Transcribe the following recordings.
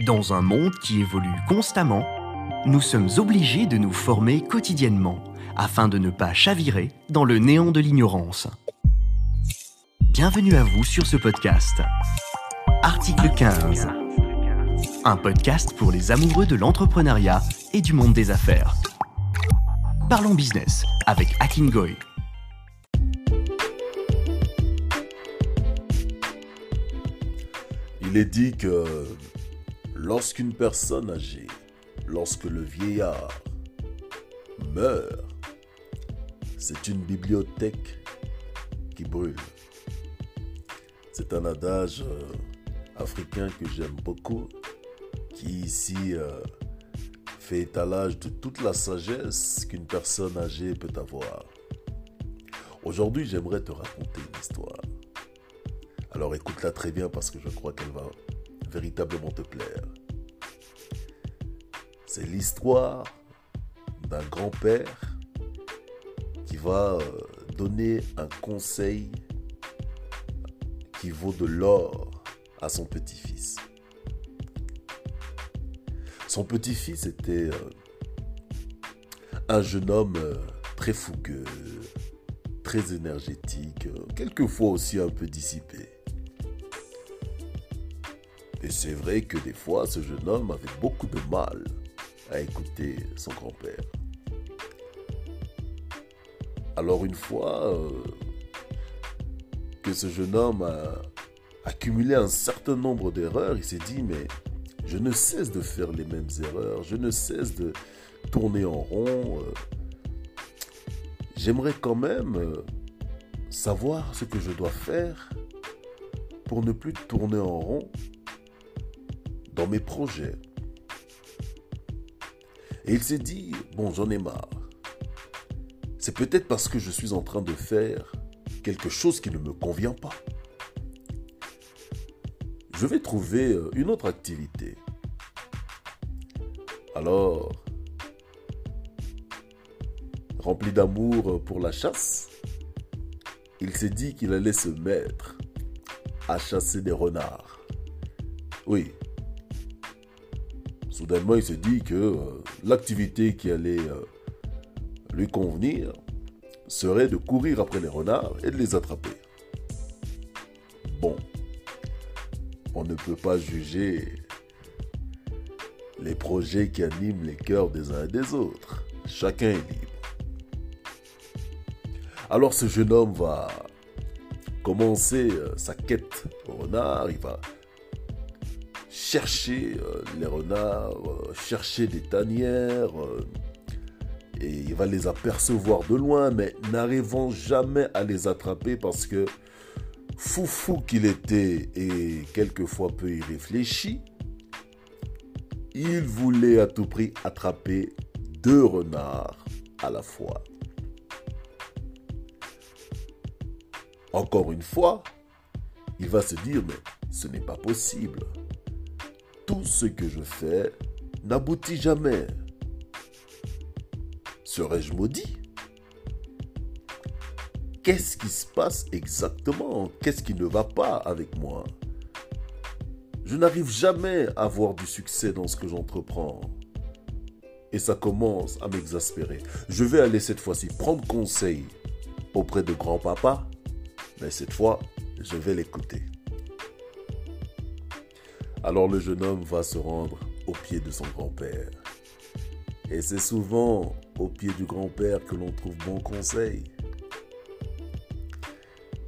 Dans un monde qui évolue constamment, nous sommes obligés de nous former quotidiennement afin de ne pas chavirer dans le néant de l'ignorance. Bienvenue à vous sur ce podcast. Article 15. Un podcast pour les amoureux de l'entrepreneuriat et du monde des affaires. Parlons business avec Akin Goy. Il est dit que lorsqu'une personne âgée, lorsque le vieillard meurt, c'est une bibliothèque qui brûle. C'est un adage euh, africain que j'aime beaucoup, qui ici euh, fait étalage de toute la sagesse qu'une personne âgée peut avoir. Aujourd'hui, j'aimerais te raconter une histoire. Alors écoute-la très bien parce que je crois qu'elle va véritablement te plaire. C'est l'histoire d'un grand-père qui va euh, donner un conseil qui vaut de l'or à son petit-fils. Son petit-fils était euh, un jeune homme euh, très fougueux, très énergétique, quelquefois aussi un peu dissipé. Et c'est vrai que des fois, ce jeune homme avait beaucoup de mal à écouter son grand-père. Alors une fois euh, que ce jeune homme a accumulé un certain nombre d'erreurs, il s'est dit, mais je ne cesse de faire les mêmes erreurs, je ne cesse de tourner en rond. Euh. J'aimerais quand même euh, savoir ce que je dois faire pour ne plus tourner en rond dans mes projets. Et il s'est dit, bon, j'en ai marre. C'est peut-être parce que je suis en train de faire quelque chose qui ne me convient pas. Je vais trouver euh, une autre activité. Alors, rempli d'amour pour la chasse, il s'est dit qu'il allait se mettre à chasser des renards. Oui, soudainement, il se dit que euh, l'activité qui allait euh, lui convenir serait de courir après les renards et de les attraper. Bon, on ne peut pas juger les projets qui animent les cœurs des uns et des autres. Chacun est libre. Alors ce jeune homme va commencer euh, sa quête au renard, il va chercher euh, les renards, euh, chercher des tanières, euh, et il va les apercevoir de loin, mais n'arrivant jamais à les attraper parce que fou fou qu'il était et quelquefois peu irréfléchi, il voulait à tout prix attraper deux renards à la fois. Encore une fois, il va se dire, mais ce n'est pas possible ce que je fais n'aboutit jamais. Serais-je maudit? Qu'est-ce qui se passe exactement? Qu'est-ce qui ne va pas avec moi? Je n'arrive jamais à avoir du succès dans ce que j'entreprends. Et ça commence à m'exaspérer. Je vais aller cette fois-ci prendre conseil auprès de grand-papa, mais cette fois, je vais l'écouter. Alors le jeune homme va se rendre au pied de son grand-père. Et c'est souvent au pied du grand-père que l'on trouve bon conseil.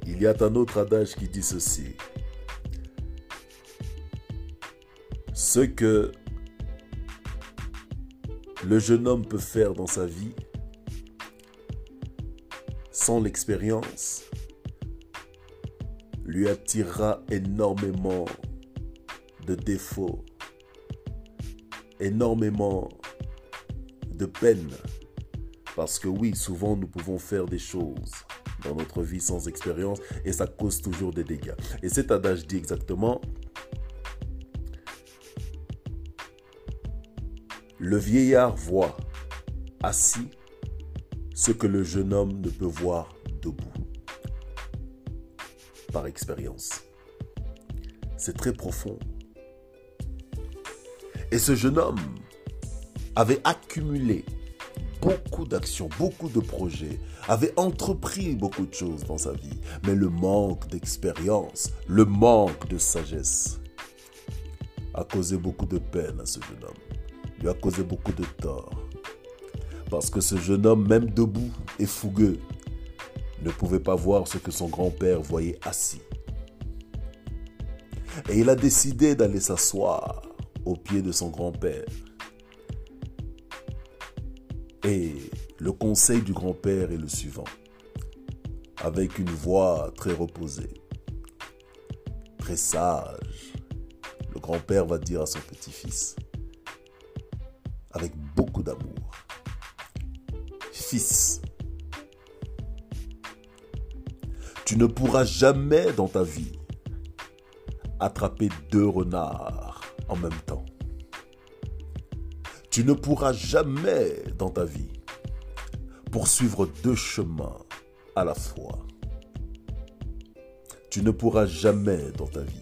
Il y a un autre adage qui dit ceci. Ce que le jeune homme peut faire dans sa vie sans l'expérience lui attirera énormément de défauts, énormément de peine. Parce que oui, souvent nous pouvons faire des choses dans notre vie sans expérience et ça cause toujours des dégâts. Et cet adage dit exactement, le vieillard voit assis ce que le jeune homme ne peut voir debout. Par expérience. C'est très profond. Et ce jeune homme avait accumulé beaucoup d'actions, beaucoup de projets, avait entrepris beaucoup de choses dans sa vie. Mais le manque d'expérience, le manque de sagesse a causé beaucoup de peine à ce jeune homme. Lui a causé beaucoup de tort. Parce que ce jeune homme, même debout et fougueux, ne pouvait pas voir ce que son grand-père voyait assis. Et il a décidé d'aller s'asseoir au pied de son grand-père. Et le conseil du grand-père est le suivant, avec une voix très reposée, très sage. Le grand-père va dire à son petit-fils, avec beaucoup d'amour, Fils, tu ne pourras jamais dans ta vie attraper deux renards en même. Tu ne pourras jamais dans ta vie poursuivre deux chemins à la fois. Tu ne pourras jamais dans ta vie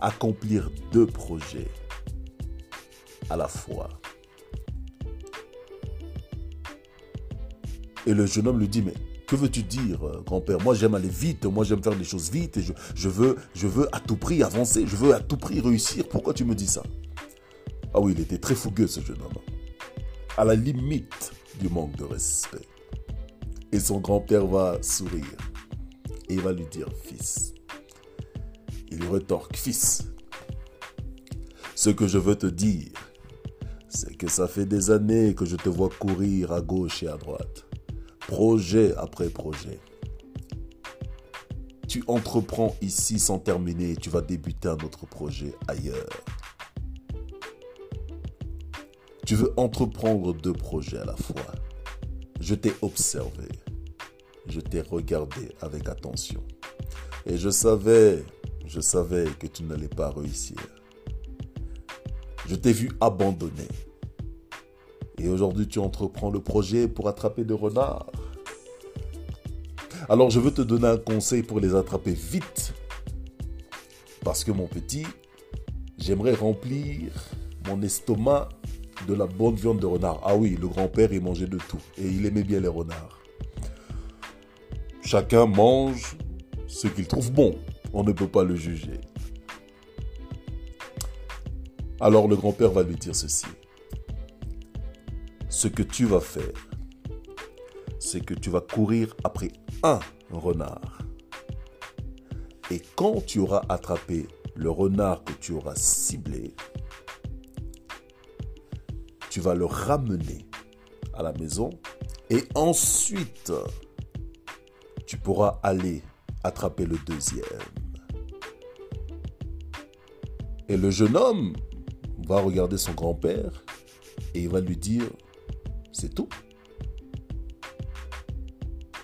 accomplir deux projets à la fois. Et le jeune homme lui dit, mais que veux-tu dire, grand-père? Moi, j'aime aller vite, moi, j'aime faire les choses vite, et je, veux, je veux à tout prix avancer, je veux à tout prix réussir. Pourquoi tu me dis ça? Ah oui, il était très fougueux ce jeune homme. À la limite du manque de respect. Et son grand-père va sourire. Et il va lui dire, fils. Il lui retorque, fils. Ce que je veux te dire, c'est que ça fait des années que je te vois courir à gauche et à droite. Projet après projet. Tu entreprends ici sans terminer tu vas débuter un autre projet ailleurs. Tu veux entreprendre deux projets à la fois. Je t'ai observé. Je t'ai regardé avec attention. Et je savais, je savais que tu n'allais pas réussir. Je t'ai vu abandonner. Et aujourd'hui, tu entreprends le projet pour attraper des renards. Alors, je veux te donner un conseil pour les attraper vite. Parce que mon petit, j'aimerais remplir mon estomac de la bonne viande de renard. Ah oui, le grand-père, il mangeait de tout. Et il aimait bien les renards. Chacun mange ce qu'il trouve bon. On ne peut pas le juger. Alors le grand-père va lui dire ceci. Ce que tu vas faire, c'est que tu vas courir après un renard. Et quand tu auras attrapé le renard que tu auras ciblé, tu vas le ramener à la maison et ensuite tu pourras aller attraper le deuxième. Et le jeune homme va regarder son grand-père et il va lui dire, c'est tout.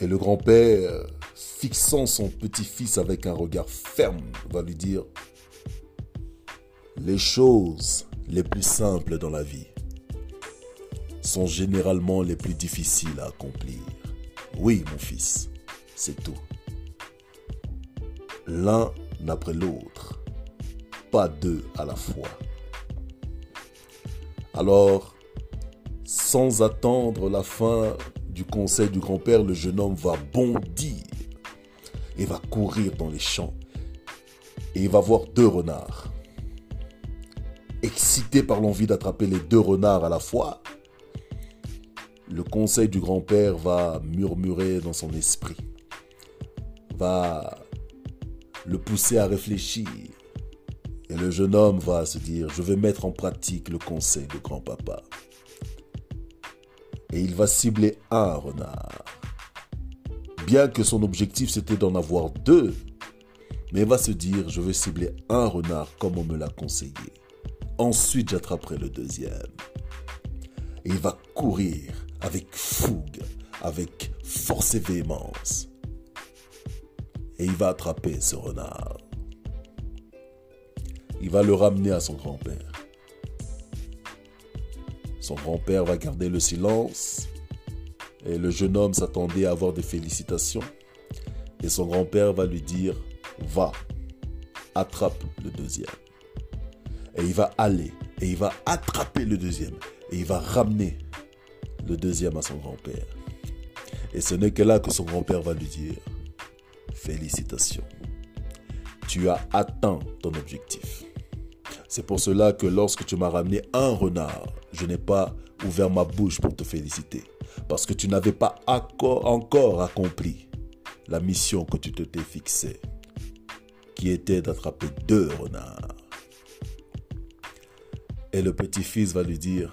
Et le grand-père, fixant son petit-fils avec un regard ferme, va lui dire, les choses les plus simples dans la vie sont généralement les plus difficiles à accomplir. Oui, mon fils, c'est tout. L'un après l'autre, pas deux à la fois. Alors, sans attendre la fin du conseil du grand-père, le jeune homme va bondir et va courir dans les champs. Et il va voir deux renards. Excité par l'envie d'attraper les deux renards à la fois, le conseil du grand-père va murmurer dans son esprit, va le pousser à réfléchir. Et le jeune homme va se dire, je vais mettre en pratique le conseil de grand-papa. Et il va cibler un renard. Bien que son objectif c'était d'en avoir deux, mais il va se dire, je vais cibler un renard comme on me l'a conseillé. Ensuite, j'attraperai le deuxième. Et il va courir avec fougue, avec force et véhémence. Et il va attraper ce renard. Il va le ramener à son grand-père. Son grand-père va garder le silence et le jeune homme s'attendait à avoir des félicitations. Et son grand-père va lui dire, va, attrape le deuxième. Et il va aller Et il va attraper le deuxième. Et il va ramener le deuxième à son grand-père. Et ce n'est que là que son grand-père va lui dire, félicitations, tu as atteint ton objectif. C'est pour cela que lorsque tu m'as ramené un renard, je n'ai pas ouvert ma bouche pour te féliciter. Parce que tu n'avais pas encore accompli la mission que tu te t'es fixée, qui était d'attraper deux renards. Et le petit-fils va lui dire,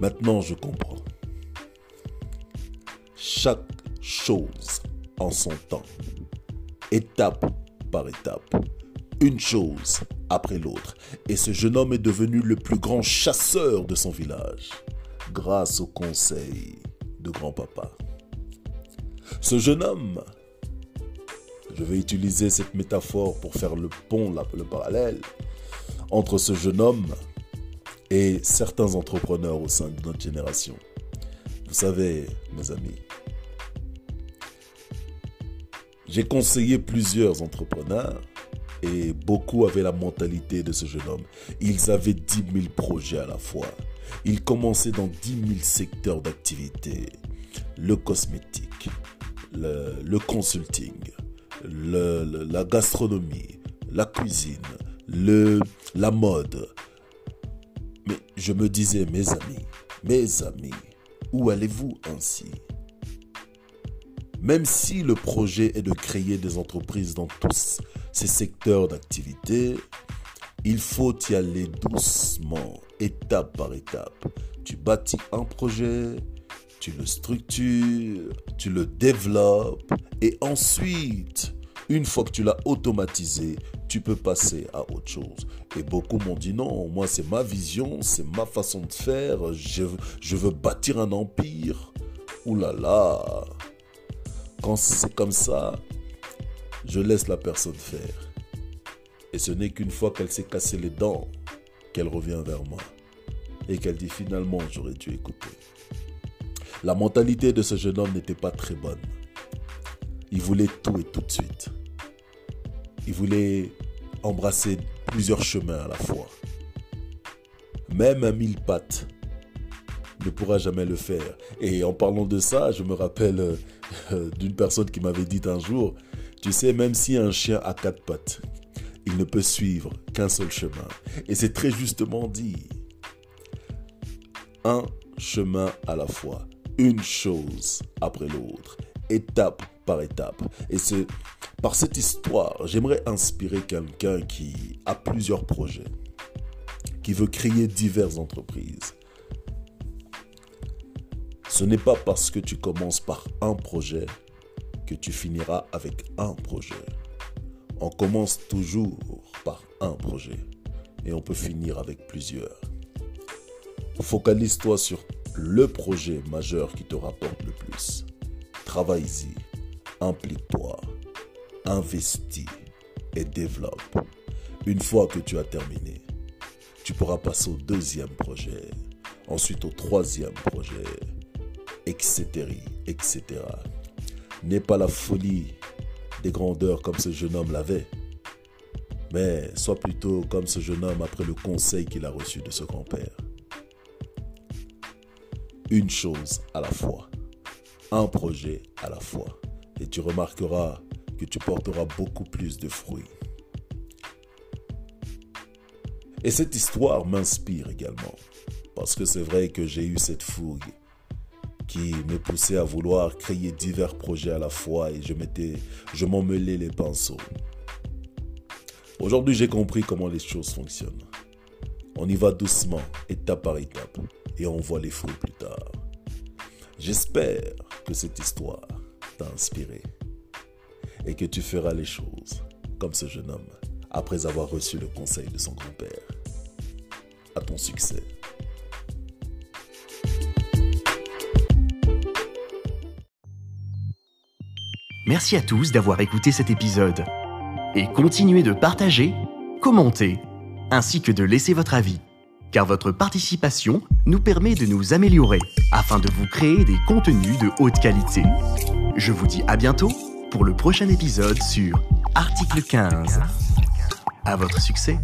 maintenant je comprends. Chaque chose en son temps, étape par étape, une chose après l'autre. Et ce jeune homme est devenu le plus grand chasseur de son village, grâce au conseil de grand-papa. Ce jeune homme, je vais utiliser cette métaphore pour faire le pont, le parallèle, entre ce jeune homme et certains entrepreneurs au sein de notre génération. Vous savez, mes amis, j'ai conseillé plusieurs entrepreneurs et beaucoup avaient la mentalité de ce jeune homme. Ils avaient 10 000 projets à la fois. Ils commençaient dans 10 000 secteurs d'activité. Le cosmétique, le, consulting, la gastronomie, la cuisine, la mode. Mais je me disais, mes amis, mes amis, où allez-vous ainsi? Même si le projet est de créer des entreprises dans tous ces secteurs d'activité, il faut y aller doucement, étape par étape. Tu bâtis un projet, tu le structures, tu le développes et ensuite, une fois que tu l'as automatisé, tu peux passer à autre chose. Et beaucoup m'ont dit non, moi c'est ma vision, c'est ma façon de faire, je, veux bâtir un empire. Ouh là là, quand c'est comme ça, je laisse la personne faire. Et ce n'est qu'une fois qu'elle s'est cassé les dents qu'elle revient vers moi et qu'elle dit finalement j'aurais dû écouter. La mentalité de ce jeune homme n'était pas très bonne. Il voulait tout et tout de suite. Il voulait embrasser plusieurs chemins à la fois. Même un mille pattes ne pourra jamais le faire. Et en parlant de ça, je me rappelle euh, d'une personne qui m'avait dit un jour, tu sais, même si un chien a quatre pattes, il ne peut suivre qu'un seul chemin. Et c'est très justement dit. Un chemin à la fois, une chose après l'autre, étape par étape. Et c'est par cette histoire, j'aimerais inspirer quelqu'un qui a plusieurs projets, qui veut créer diverses entreprises. Ce n'est pas parce que tu commences par un projet que tu finiras avec un projet. On commence toujours par un projet et on peut finir avec plusieurs. Focalise-toi sur le projet majeur qui te rapporte le plus. Travaille-y, implique-toi, investis et développe. Une fois que tu as terminé, tu pourras passer au deuxième projet, ensuite au troisième projet, etc. etc n'est pas la folie des grandeurs comme ce jeune homme l'avait, mais sois plutôt comme ce jeune homme après le conseil qu'il a reçu de ce grand-père. Une chose à la fois, un projet à la fois, tu remarqueras que tu porteras beaucoup plus de fruits. Et cette histoire m'inspire également, parce que c'est vrai que j'ai eu cette fougue qui me poussait à vouloir créer divers projets à la fois et je m'étais, je m'emmêlais les pinceaux. Aujourd'hui, j'ai compris comment les choses fonctionnent. On y va doucement, étape par étape, et on voit les fruits plus tard. J'espère que cette histoire inspiré et que tu feras les choses comme ce jeune homme après avoir reçu le conseil de son grand-père. À ton succès. Merci à tous d'avoir écouté cet épisode. Et continuez de partager, commenter, ainsi que de laisser votre avis, car votre participation nous permet de nous améliorer afin de vous créer des contenus de haute qualité. Je vous dis à bientôt pour le prochain épisode sur Article 15. À votre succès